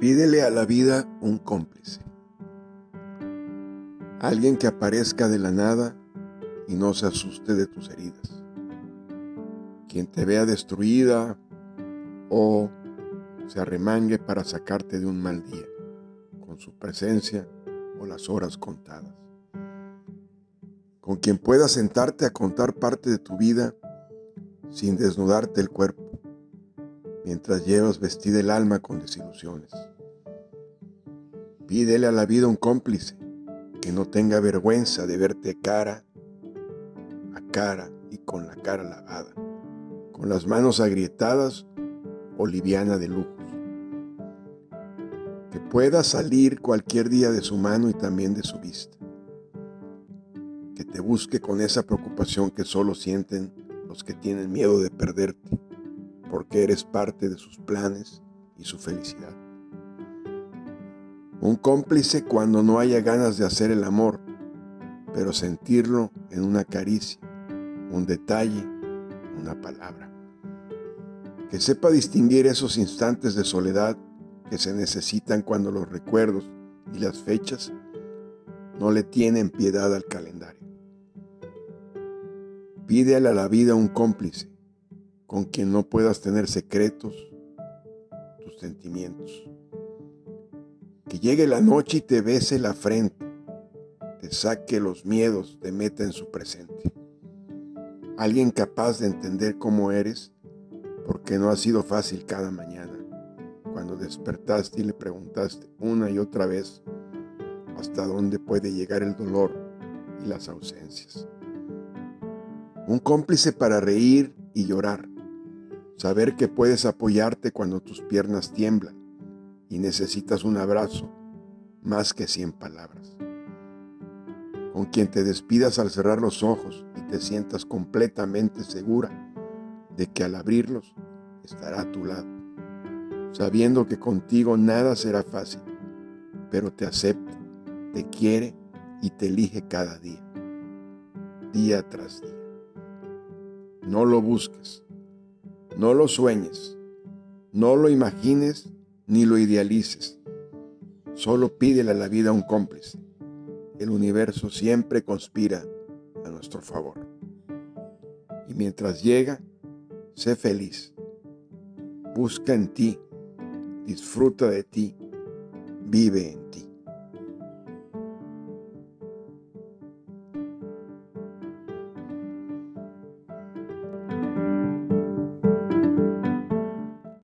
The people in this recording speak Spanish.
Pídele a la vida un cómplice. Alguien que aparezca de la nada y no se asuste de tus heridas. Quien te vea destruida o se arremangue para sacarte de un mal día, con su presencia o las horas contadas. Con quien puedas sentarte a contar parte de tu vida sin desnudarte el cuerpo mientras llevas vestida el alma con desilusiones. Pídele a la vida un cómplice que no tenga vergüenza de verte cara a cara y con la cara lavada, con las manos agrietadas o liviana de lujos. Que pueda salir cualquier día de su mano y también de su vista. Que te busque con esa preocupación que solo sienten los que tienen miedo de perderte porque eres parte de sus planes y su felicidad. Un cómplice cuando no haya ganas de hacer el amor, pero sentirlo en una caricia, un detalle, una palabra. Que sepa distinguir esos instantes de soledad que se necesitan cuando los recuerdos y las fechas no le tienen piedad al calendario. Pídele a la vida un cómplice con quien no puedas tener secretos, tus sentimientos. Que llegue la noche y te bese la frente, te saque los miedos, te meta en su presente. Alguien capaz de entender cómo eres, porque no ha sido fácil cada mañana, cuando despertaste y le preguntaste una y otra vez hasta dónde puede llegar el dolor y las ausencias. Un cómplice para reír y llorar, Saber que puedes apoyarte cuando tus piernas tiemblan y necesitas un abrazo más que cien palabras. Con quien te despidas al cerrar los ojos y te sientas completamente segura de que al abrirlos estará a tu lado, sabiendo que contigo nada será fácil, pero te acepta, te quiere y te elige cada día, día tras día. No lo busques no lo sueñes, no lo imagines ni lo idealices. Solo pídele a la vida un cómplice. El universo siempre conspira a nuestro favor. Y mientras llega, sé feliz. Busca en ti, disfruta de ti, vive en ti.